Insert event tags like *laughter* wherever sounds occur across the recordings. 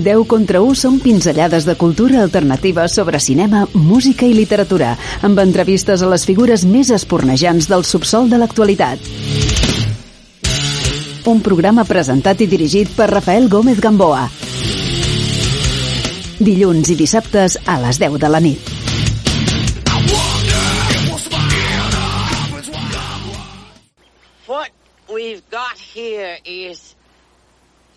10 contra 1 són pinzellades de cultura alternativa sobre cinema, música i literatura, amb entrevistes a les figures més espornejants del subsol de l'actualitat. Un programa presentat i dirigit per Rafael Gómez Gamboa. Dilluns i dissabtes a les 10 de la nit. What we've got here is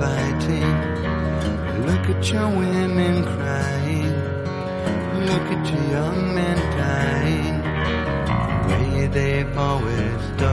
fighting. Look at your women crying. Look at your young men dying. The way they've always done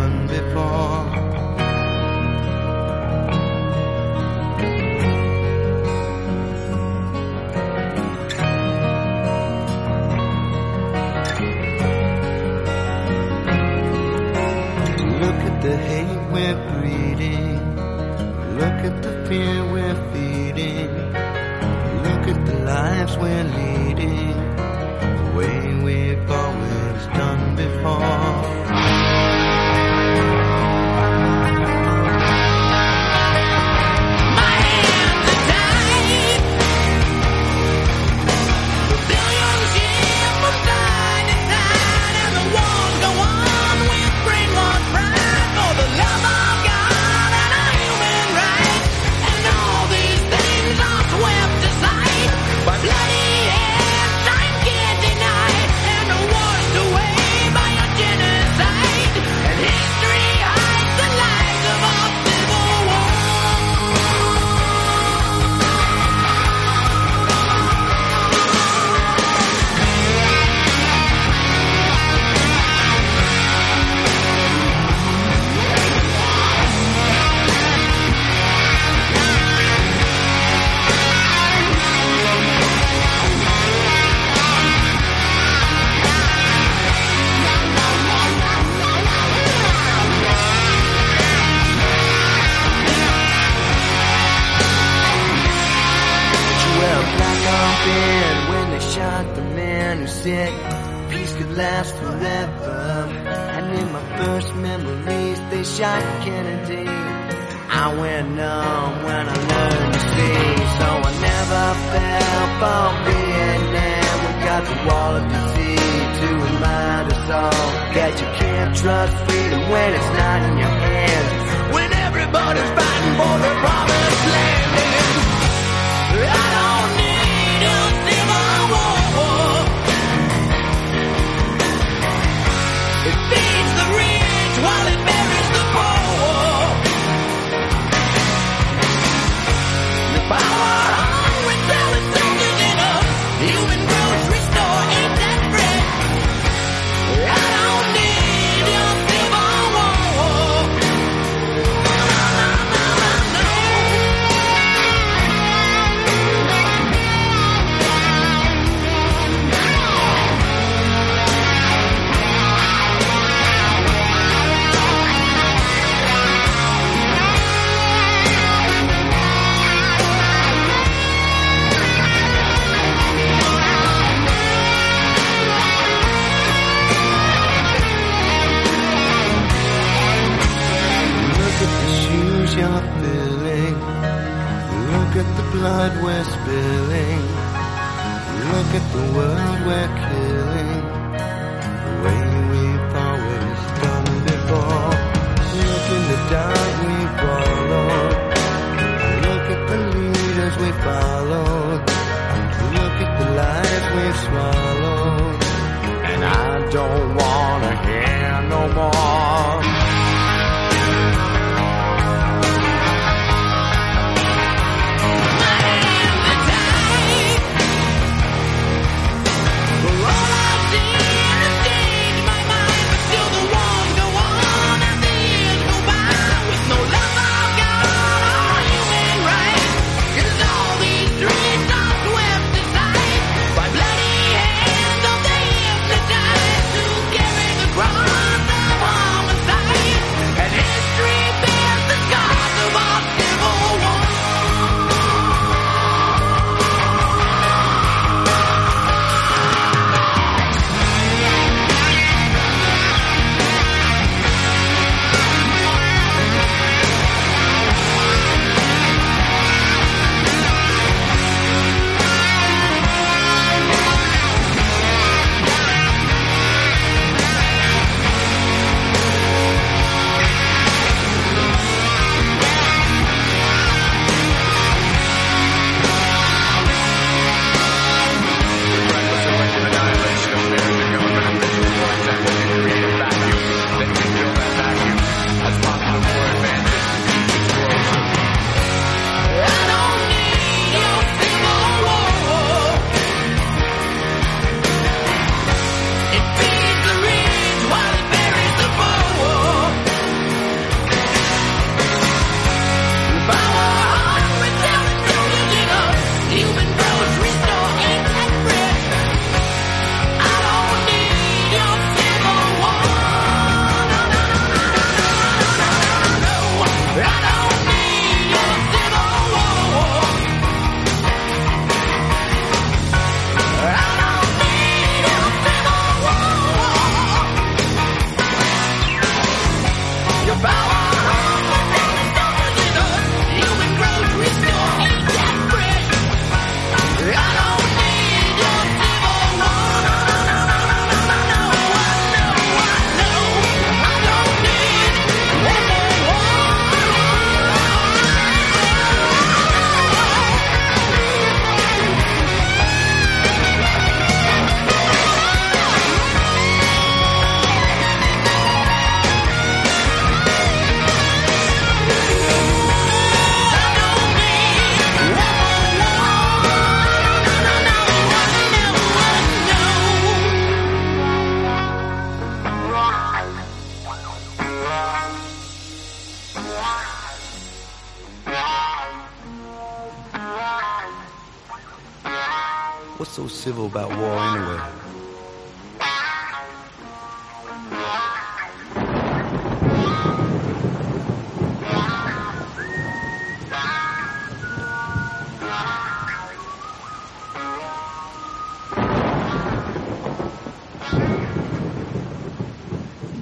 this one.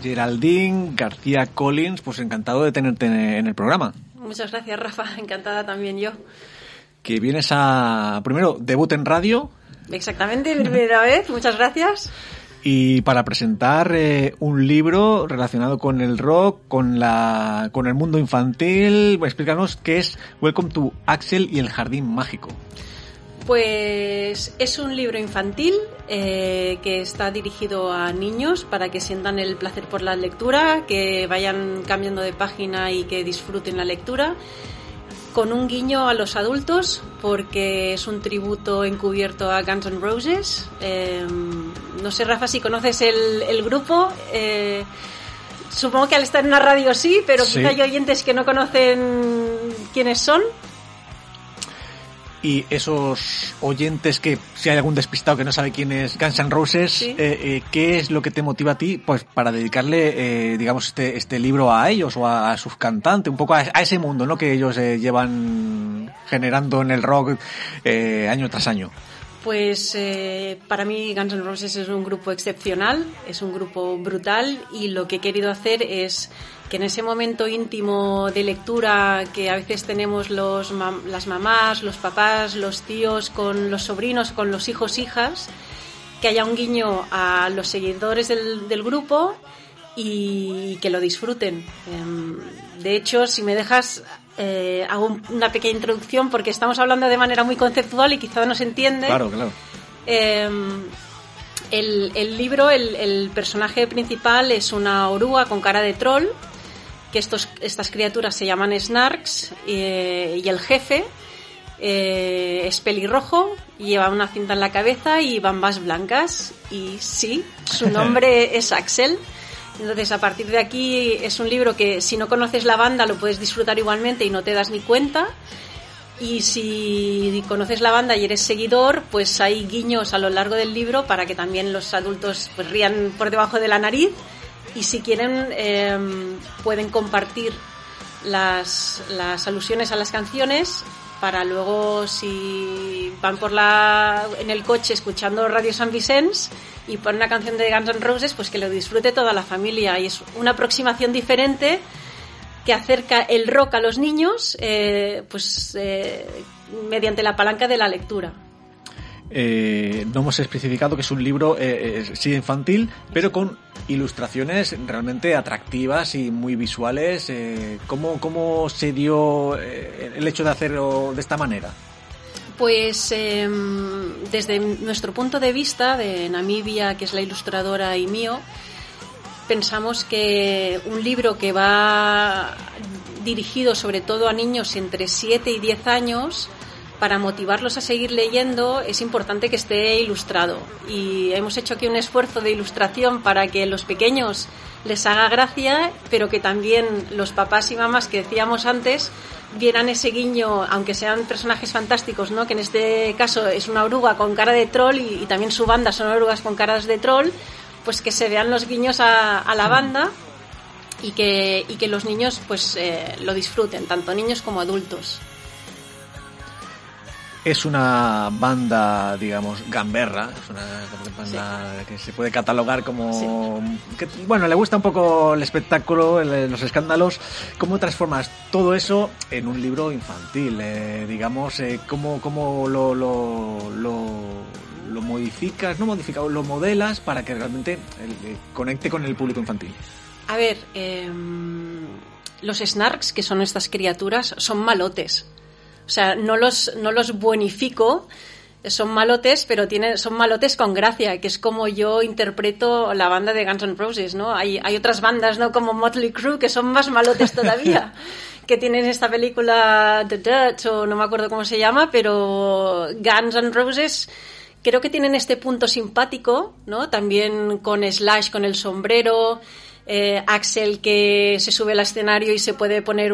Geraldine García Collins, pues encantado de tenerte en el programa. Muchas gracias, Rafa. *laughs* Encantada también yo. Que vienes a, primero, debut en radio. Exactamente, primera vez. Muchas gracias. Y para presentar eh, un libro relacionado con el rock, con, la, con el mundo infantil, explícanos qué es Welcome to Axel y el Jardín Mágico. Pues es un libro infantil eh, que está dirigido a niños para que sientan el placer por la lectura, que vayan cambiando de página y que disfruten la lectura, con un guiño a los adultos porque es un tributo encubierto a Guns N' Roses. Em, no sé, Rafa, si conoces el, grupo. Eh, supongo que al estar en una radio sí, pero quizá hay oyentes que no conocen quiénes son y esos oyentes que si hay algún despistado que no sabe quién es Guns N' Roses, eh, eh, ¿qué es lo que te motiva a ti pues para dedicarle, eh, digamos, este, este libro a ellos o a, sus cantantes, un poco a, ese mundo ¿no? que ellos llevan generando en el rock año tras año? Pues para mí Guns N' Roses es un grupo excepcional, es un grupo brutal y lo que he querido hacer es que en ese momento íntimo de lectura que a veces tenemos los, las mamás, los papás, los tíos con los sobrinos, con los hijos, hijas, que haya un guiño a los seguidores del, del grupo y que lo disfruten. Em, de hecho, si me dejas, eh, hago una pequeña introducción porque estamos hablando de manera muy conceptual y quizá no se entiende. Claro, claro. Em, el, el, libro, el, el, personaje principal es una oruga con cara de troll que estos, estas criaturas se llaman snarks eh, y el jefe eh, es pelirrojo, lleva una cinta en la cabeza y bambas blancas y sí, su nombre *laughs* es Axel. Entonces, a partir de aquí es un libro que si no conoces la banda lo puedes disfrutar igualmente y no te das ni cuenta. Y si conoces la banda y eres seguidor, pues hay guiños a lo largo del libro para que también los adultos pues, rían por debajo de la nariz y si quieren em, pueden compartir las, las, alusiones a las canciones para luego si van por la en el coche escuchando Radio San Vicens y ponen una canción de Guns N' Roses pues que lo disfrute toda la familia. Y es una aproximación diferente que acerca el rock a los niños eh, pues eh, mediante la palanca de la lectura eh, no hemos especificado que es un libro eh, sí infantil, pero con ilustraciones realmente atractivas y muy visuales. Eh, ¿cómo, ¿Cómo se dio eh, el hecho de hacerlo de esta manera? Pues em, desde nuestro punto de vista, de Namibia, que es la ilustradora y mío, pensamos que un libro que va dirigido sobre todo a niños entre 7 y 10 años, para motivarlos a seguir leyendo es importante que esté ilustrado. Y hemos hecho aquí un esfuerzo de ilustración para que los pequeños les haga gracia, pero que también los papás y mamás que decíamos antes vieran ese guiño, aunque sean personajes fantásticos, ¿no? que en este caso es una oruga con cara de troll y, también su banda son orugas con caras de troll, pues que se vean los guiños a, la banda y que, y que los niños pues eh, lo disfruten, tanto niños como adultos es una banda, digamos, gamberra, es una banda que se puede catalogar como... Que, bueno, le gusta un poco el espectáculo, los escándalos. ¿Cómo transformas todo eso en un libro infantil? Eh, digamos, eh, ¿cómo, cómo lo, lo, lo, modificas, no modificas, lo modelas para que realmente eh, conecte con el público infantil? A ver, em, los snarks, que son estas criaturas, son malotes o sea, no los, no los buenifico, son malotes, pero tienen, son malotes con gracia, que es como yo interpreto la banda de Guns N' Roses, ¿no? Hay, hay otras bandas, ¿no? Como Motley Crue, que son más malotes todavía, *laughs* que tienen esta película The Dutch, o no me acuerdo cómo se llama, pero Guns N' Roses creo que tienen este punto simpático, ¿no? También con Slash, con el sombrero, eh, Axel que se sube al escenario y se puede poner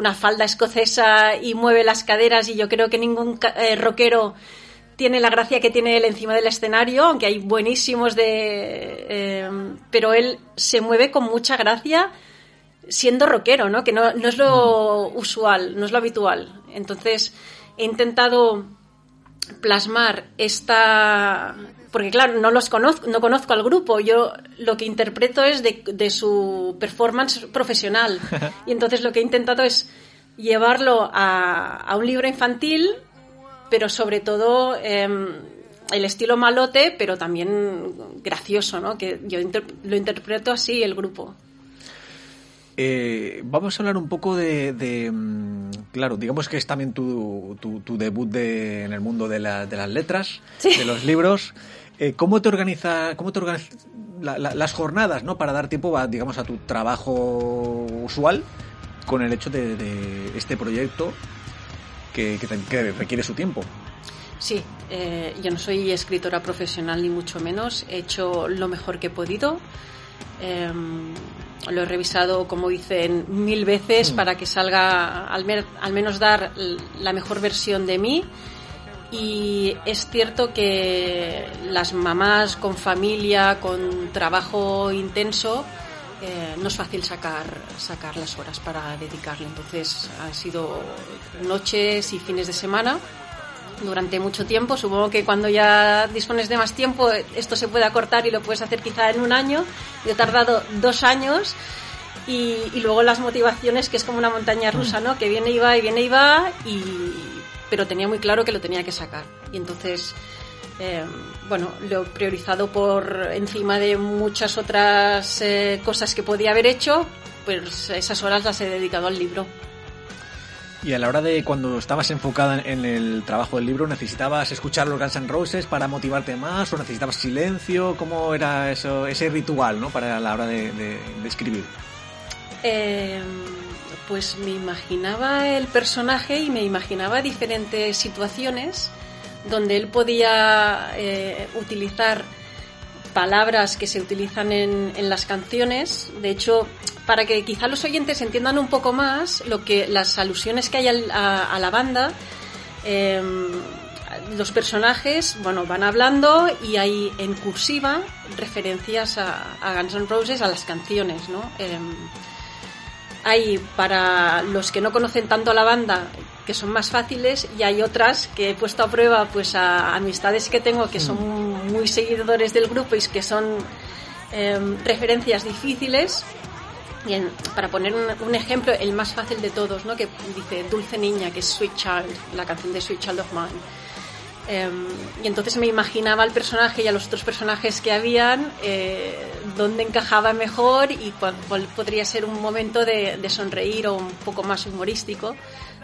una falda escocesa y mueve las caderas y yo creo que ningún eh, rockero tiene la gracia que tiene él encima del escenario, aunque hay buenísimos de... eh, pero él se mueve con mucha gracia siendo rockero, ¿no? Que no, no es lo usual, no es lo habitual. Entonces he intentado plasmar esta porque claro no los conozco no conozco al grupo yo lo que interpreto es de, de su performance profesional. *laughs* Y entonces lo que he intentado es llevarlo a, a un libro infantil pero sobre todo em, el estilo malote pero también gracioso no que yo inter- lo interpreto así el grupo Eh, vamos a hablar un poco de, de, mm, claro, digamos que es también tu, tu, tu debut de- en el mundo de, la- de las letras, Sí. de los libros. Eh, ¿Cómo te organiza, cómo te organiza la- la- las jornadas, no, para dar tiempo, a, digamos, a tu trabajo usual con el hecho de, de este proyecto que, que te- que requiere su tiempo? Sí, eh, yo no soy escritora profesional ni mucho menos. He hecho lo mejor que he podido. Eh, lo he revisado, como dicen, mil veces para que salga, al, mer- al menos dar la mejor versión de mí. Y es cierto que las mamás con familia, con trabajo intenso, eh, no es fácil sacar, sacar las horas para dedicarle. Entonces han sido noches y fines de semana durante mucho tiempo. Supongo que cuando ya dispones de más tiempo, esto se puede acortar y lo puedes hacer quizá en un año. Yo he tardado dos años. Y, y luego las motivaciones, que es como una montaña rusa, ¿no? Que viene y va y viene y va, y, pero tenía muy claro que lo tenía que sacar. Y entonces, eh, bueno, lo he priorizado por encima de muchas otras eh, cosas que podía haber hecho, pues esas horas las he dedicado al libro. Y a la hora de cuando estabas enfocada en el trabajo del libro, ¿necesitabas escuchar los Guns N' Roses para motivarte más o necesitabas silencio? ¿Cómo era eso, ese ritual ¿no? para la hora de, escribir? Eh, pues me imaginaba el personaje y me imaginaba diferentes situaciones donde él podía eh, utilizar palabras que se utilizan en, en las canciones. De hecho, para que quizá los oyentes entiendan un poco más lo que las alusiones que hay a, la banda. eh, los personajes, bueno, van hablando y hay en cursiva referencias a, a Guns N' Roses, a las canciones, ¿no? Em, hay para los que no conocen tanto a la banda que son más fáciles y hay otras que he puesto a prueba pues a amistades que tengo que son muy seguidores del grupo y que son em, referencias difíciles Bien, para poner un, un ejemplo, el más fácil de todos, ¿no? que dice Dulce Niña, que es Sweet Child, la canción de Sweet Child of Mine. Em, y entonces me imaginaba al personaje y a los otros personajes que habían, eh, dónde encajaba mejor y cuál, cuál podría ser un momento de, de sonreír o un poco más humorístico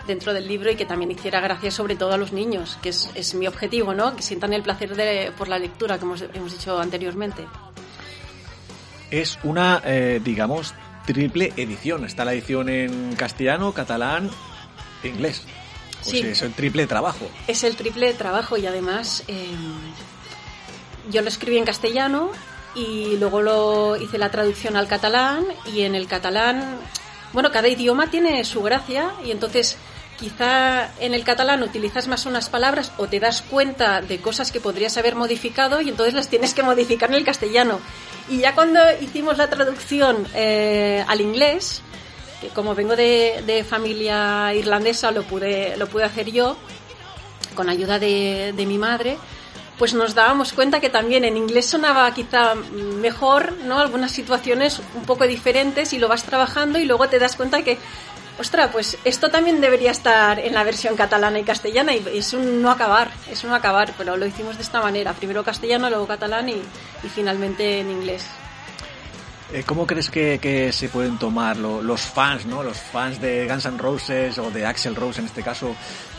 dentro del libro y que también hiciera gracia sobre todo a los niños, que es, es mi objetivo, ¿no? que sientan el placer de, por la lectura, como hemos, hemos dicho anteriormente. Es una, eh, digamos, triple edición. Está la edición en castellano, catalán e inglés. Sí. es el triple trabajo. Es el triple trabajo y además eh, yo lo escribí en castellano y luego lo hice la traducción al catalán y en el catalán, bueno, cada idioma tiene su gracia y entonces quizá en el catalán utilizas más unas palabras o te das cuenta de cosas que podrías haber modificado y entonces las tienes que modificar en el castellano. Y ya cuando hicimos la traducción eh, al inglés, que como vengo de, familia irlandesa lo pude, lo pude hacer yo, con ayuda de, de mi madre, pues nos dábamos cuenta que también en inglés sonaba quizá mejor, ¿no? Algunas situaciones un poco diferentes y lo vas trabajando y luego te das cuenta que, ostras, pues esto también debería estar en la versión catalana y castellana y es un no acabar, es un no acabar, pero lo hicimos de esta manera, primero castellano, luego catalán y finalmente en inglés. Eh, ¿Cómo crees que, se pueden tomar lo- los fans, ¿no? Los fans de Guns N' Roses o de Axel Rose en este caso,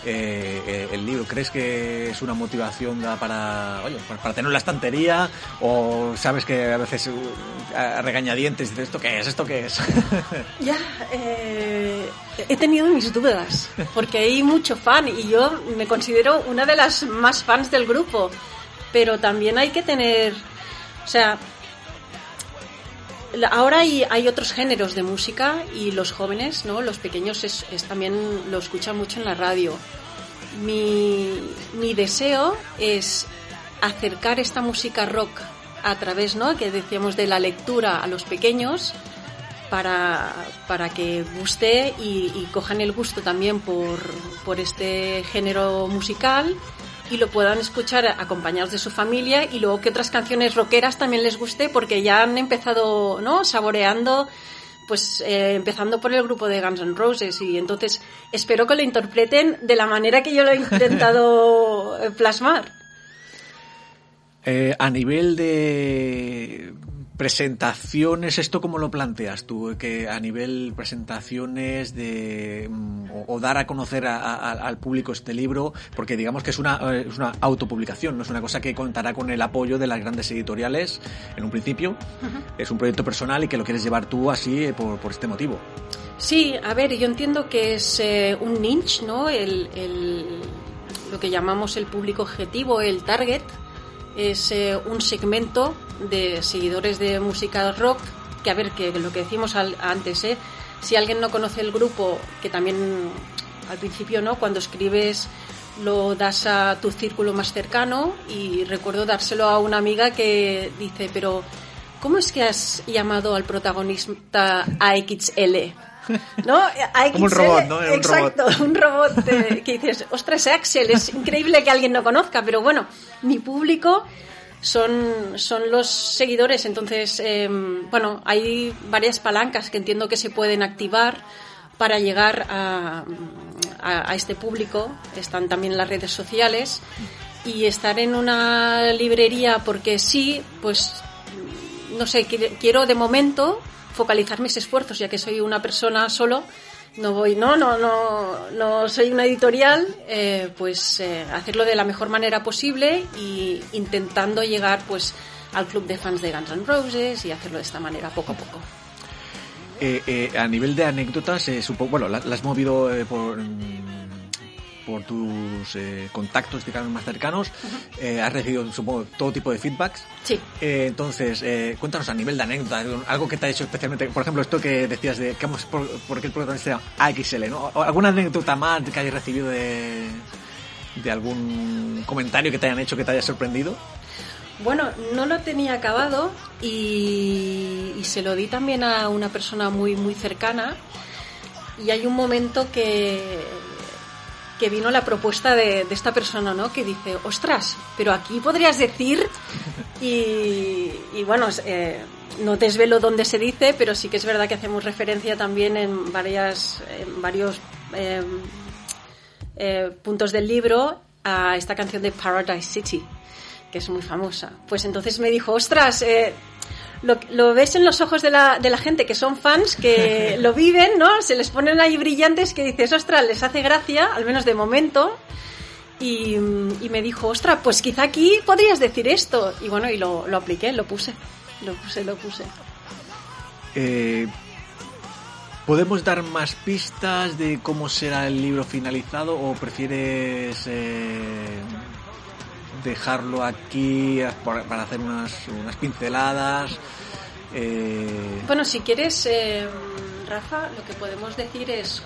eh, eh, el libro. ¿Crees que es una motivación para, oye, para, para tener en la estantería? ¿O sabes que a veces uh, a regañadientes dices, ¿esto qué es? ¿Esto qué es? *laughs* Ya, he tenido mis dudas, porque hay mucho fan y yo me considero una de las más fans del grupo, pero también hay que tener, o sea, ahora hay, otros géneros de música y los jóvenes, ¿no? Los pequeños es, también lo escuchan mucho en la radio. mi, mi deseo es acercar esta música rock a través, ¿no? Que decíamos de la lectura a los pequeños para, para que guste y, y cojan el gusto también por, por este género musical y lo puedan escuchar acompañados de su familia y luego que otras canciones rockeras también les guste porque ya han empezado, ¿no? Saboreando pues eh, empezando por el grupo de Guns N' Roses y entonces espero que lo interpreten de la manera que yo lo he intentado *laughs* plasmar. Eh, a nivel de presentaciones, ¿esto cómo lo planteas tú? Que a nivel presentaciones de mm, o, o dar a conocer a- a- al público este libro, porque digamos que es una, eh, es una autopublicación, no es una cosa que contará con el apoyo de las grandes editoriales en un principio. Es un proyecto personal y que lo quieres llevar tú así eh, por, por este motivo. Sí, a ver, yo entiendo que es eh, un niche, ¿no? El, el- lo que llamamos el público objetivo, el target, es eh, un segmento de seguidores de música rock, que a ver, que lo que decimos antes, ¿eh? Si alguien no conoce el grupo, que también al principio, ¿no? Cuando escribes lo das a tu círculo más cercano y recuerdo dárselo a una amiga que dice, pero ¿cómo es que has llamado al protagonista AXL? ¿No? AXL, Como un robot, ¿no? Exacto, un robot *laughs* que dices, ostras, Axel, es increíble que alguien no conozca, pero bueno, mi público son, son los seguidores, entonces, eh, bueno, hay varias palancas que entiendo que se pueden activar para llegar a, a, a este público, están también las redes sociales y estar en una librería porque sí, pues no sé, qui- quiero de momento focalizar mis esfuerzos, ya que soy una persona solo, no voy, no, no, no, no soy una editorial, eh, pues eh, hacerlo de la mejor manera posible y intentando llegar pues al club de fans de Guns N' Roses y hacerlo de esta manera poco a poco. Eh, a nivel de anécdotas, supongo, bueno, la, la has movido por, mm, por tus eh, contactos, digamos, más cercanos. Eh, has recibido, supongo, todo tipo de feedbacks. Sí. Eh, entonces, eh, cuéntanos a nivel de anécdota, algo que te ha hecho especialmente, por ejemplo, esto que decías de que vamos por, por qué el protagonista era AXL, ¿no? Alguna anécdota más que hayas recibido de, de algún comentario que te hayan hecho que te haya sorprendido. Bueno, no lo tenía acabado y, y se lo di también a una persona muy muy cercana y hay un momento que que vino la propuesta de, esta persona, ¿no? Que dice, ostras, pero aquí podrías decir y, bueno, eh, no desvelo dónde se dice, pero sí que es verdad que hacemos referencia también en varias, en varios eh, eh, puntos del libro a esta canción de Paradise City, que es muy famosa. Pues entonces me dijo, ostras, eh, lo, lo ves en los ojos de la, de la gente que son fans, que *laughs* lo viven, ¿no? Se les ponen ahí brillantes que dices, ostras, les hace gracia, al menos de momento. Y, y me dijo, ostras, pues quizá aquí podrías decir esto. Y bueno, y lo, lo apliqué, lo puse. Lo puse, lo puse. Eh, ¿Podemos dar más pistas de cómo será el libro finalizado o prefieres eh, dejarlo aquí para para hacer unas, unas pinceladas? Eh, Bueno, si quieres, eh, Rafa, lo que podemos decir es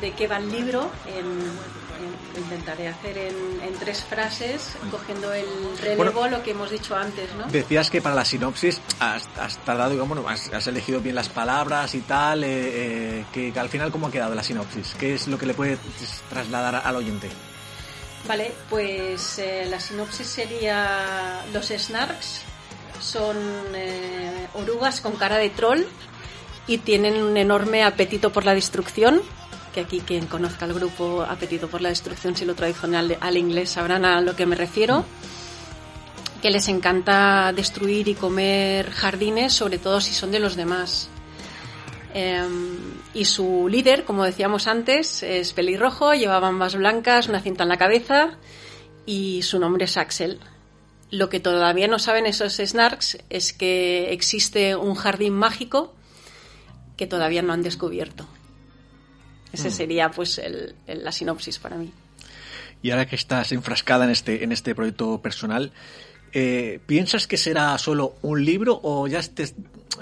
de qué va el libro. En- en- lo intentaré hacer en, en tres frases, cogiendo el relevo, Bueno, lo que hemos dicho antes, ¿no? Decías que para la sinopsis has, has tardado, digamos, bueno, has, has elegido bien las palabras y tal, eh, eh, que, que al final cómo ha quedado la sinopsis, ¿qué es lo que le puedes trasladar al oyente? Vale, pues eh, la sinopsis sería los snarks son eh, orugas con cara de troll y tienen un enorme apetito por la destrucción, que aquí quien conozca el grupo Apetito por la Destrucción, si lo traducen al, al inglés sabrán a lo que me refiero, que les encanta destruir y comer jardines, sobre todo si son de los demás. Eh, y su líder, como decíamos antes, es pelirrojo, lleva bambas blancas, una cinta en la cabeza y su nombre es Axel. Lo que todavía no saben esos snarks es que existe un jardín mágico que todavía no han descubierto. Ese sería pues el- el- la sinopsis para mí. Y ahora que estás enfrascada en este, en este proyecto personal, Eh, ¿Piensas que será solo un libro o ya te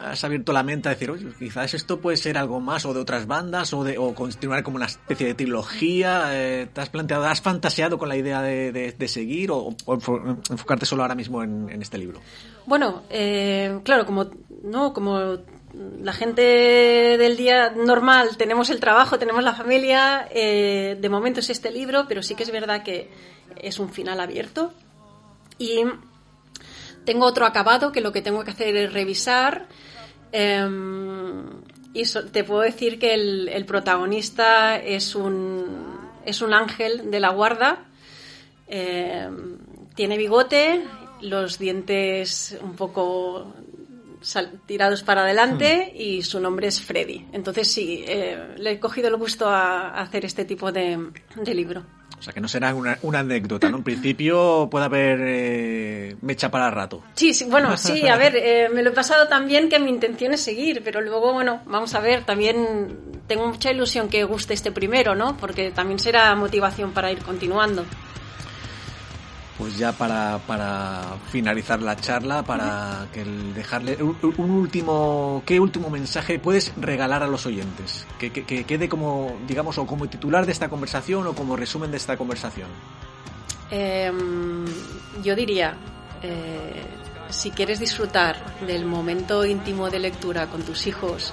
has abierto la mente a decir, oye, quizás esto puede ser algo más o de otras bandas o, de, o continuar como una especie de trilogía? Eh, ¿Te has planteado, has fantaseado con la idea de, de, de seguir o, o, enfocarte solo ahora mismo en, en este libro? Bueno, eh, claro, como, ¿no? como la gente del día normal tenemos el trabajo, tenemos la familia, eh, de momento es este libro, pero sí que es verdad que es un final abierto. Y tengo otro acabado que lo que tengo que hacer es revisar. Eh, y so, te puedo decir que el, el, protagonista es un, es un ángel de la guarda. Eh, tiene bigote, los dientes un poco tirados para adelante hmm. y su nombre es Freddy. Entonces sí, eh, le he cogido el gusto a, a hacer este tipo de, de libro. O sea, que no será una, una anécdota, ¿no? En principio puede haber eh, mecha para rato. Sí, sí, bueno, sí, a ver, *laughs* eh, me lo he pasado también que mi intención es seguir, pero luego, bueno, vamos a ver, también tengo mucha ilusión que guste este primero, ¿no? Porque también será motivación para ir continuando pues ya para, para finalizar la charla, para que dejarle un, último, ¿qué último mensaje puedes regalar a los oyentes? Que, que, que, quede como, digamos, o como titular de esta conversación o como resumen de esta conversación. Eh, yo diría, eh, si quieres disfrutar del momento íntimo de lectura con tus hijos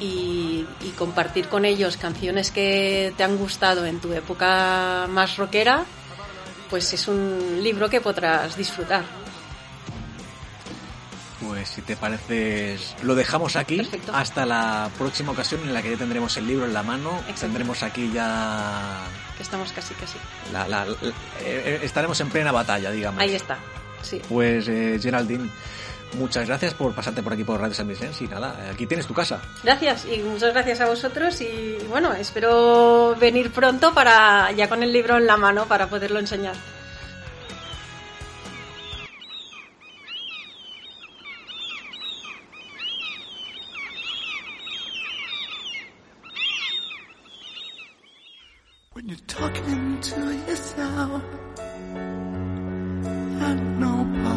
y, y compartir con ellos canciones que te han gustado en tu época más rockera, pues es un libro que podrás disfrutar. Pues si te parece, lo dejamos aquí Perfecto. hasta la próxima ocasión en la que ya tendremos el libro en la mano. Exacto. Tendremos aquí ya. Que estamos casi, casi. La, la, la, eh, estaremos en plena batalla, digamos. Ahí está. Sí. Pues eh, Geraldine, muchas gracias por pasarte por aquí por Radio San Vicente y nada, aquí tienes tu casa. Gracias y muchas gracias a vosotros y bueno, espero venir pronto para ya con el libro en la mano para poderlo enseñar. When you're talking to yourself and nobody's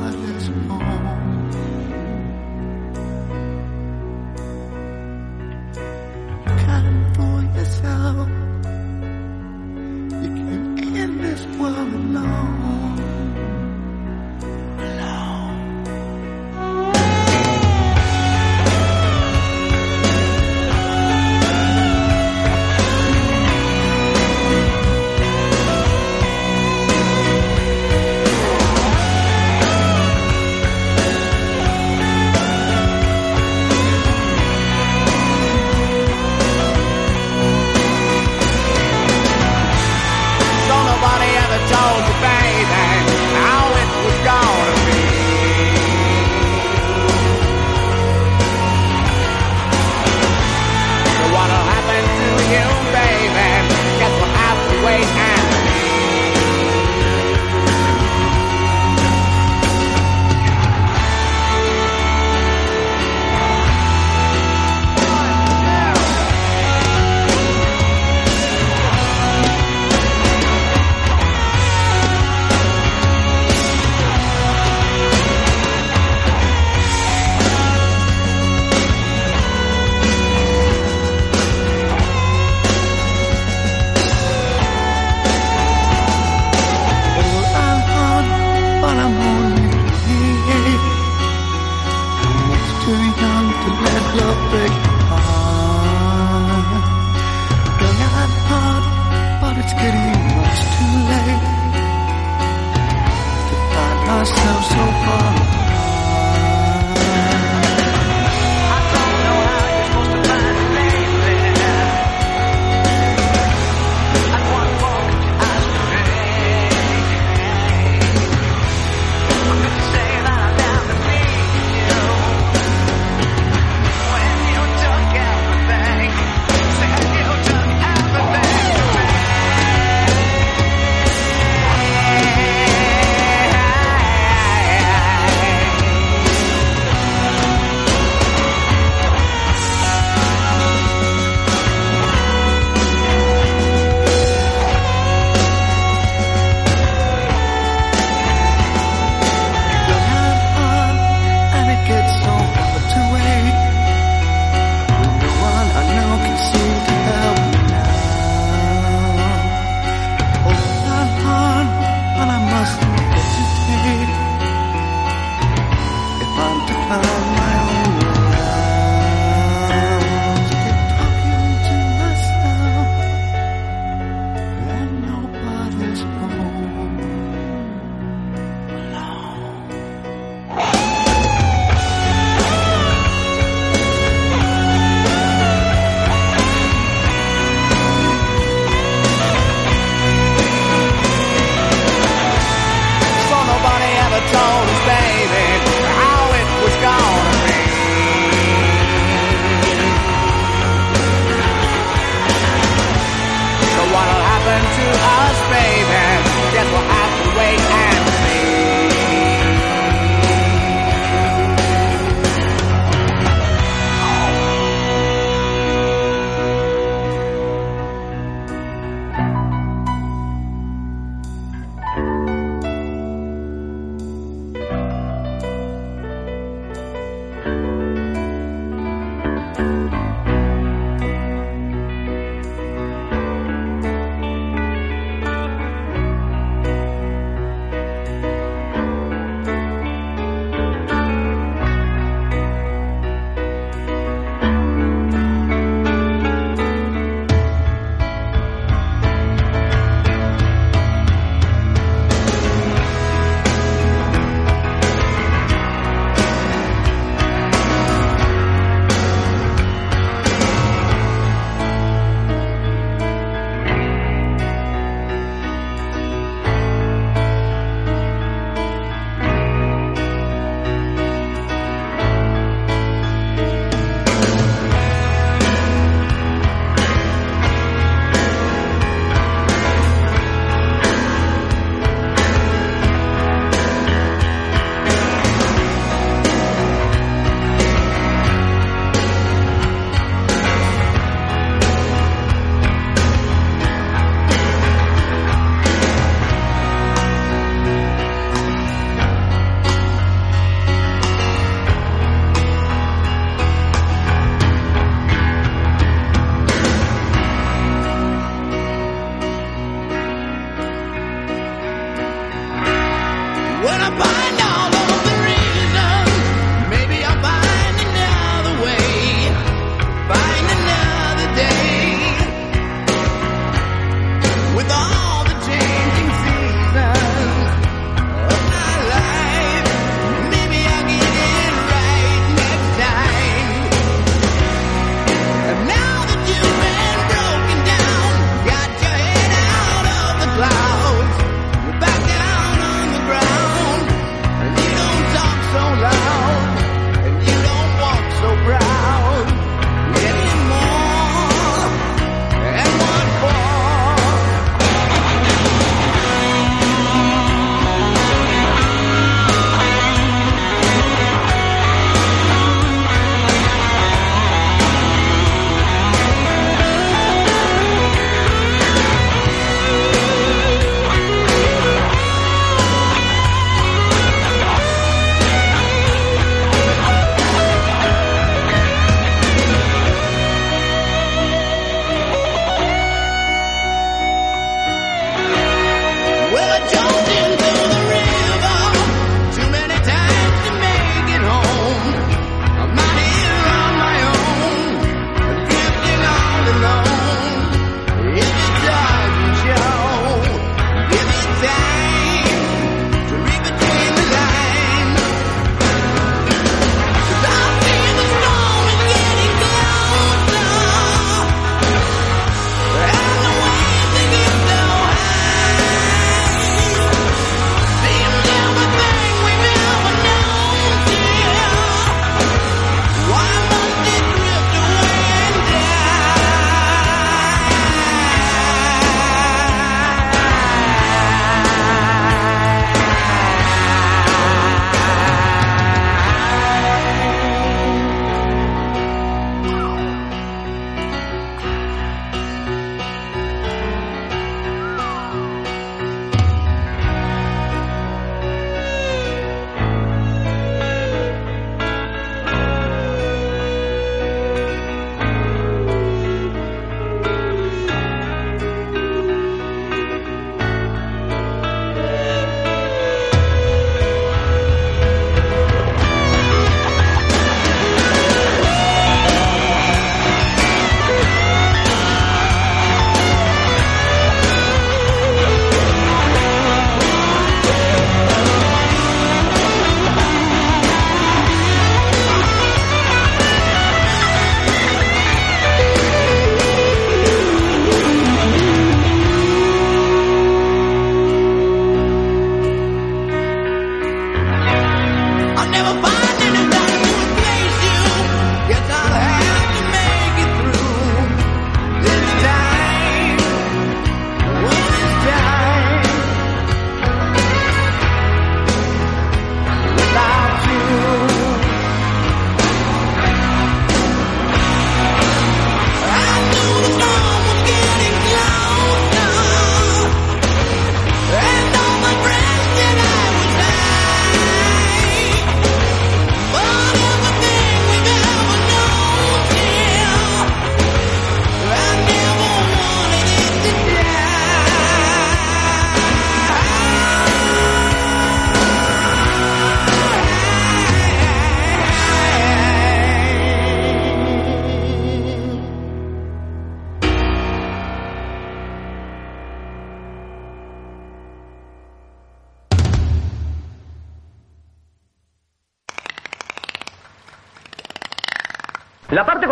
the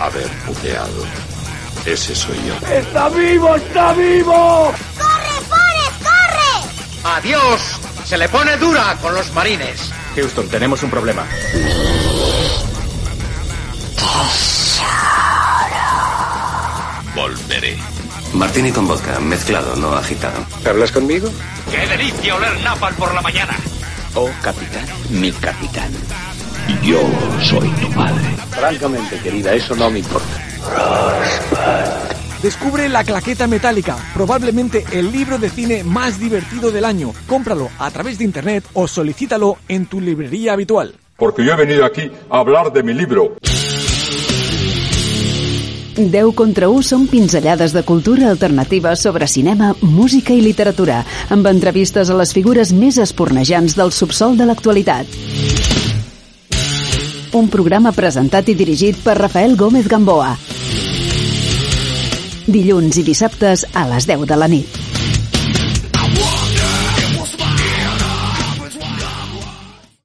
haber puteado. Ese soy yo. ¡Está vivo! ¡Está vivo! ¡Corre, Forrest, corre! ¡Adiós! Se le pone dura con los marines. Houston, tenemos un problema. Volveré. Martini con vodka, mezclado, no agitado. ¿Hablas conmigo? ¡Qué delicia oler napal por la mañana! Oh, capitán, mi capitán. Yo soy tu padre. Francamente, querida, eso no me importa. Descubre La Claqueta Metálica, probablemente el libro de cine más divertido del año. Cómpralo a través de internet o solicítalo en tu librería habitual. Porque yo he venido aquí a hablar de mi libro. 10 contra 1 són pinzellades de cultura alternativa sobre cinema, música i literatura, amb entrevistes a les figures més espornejants del subsol de l'actualitat. Un programa presentat i dirigit per Rafael Gómez Gamboa. Dilluns i dissabtes a les 10 de la nit.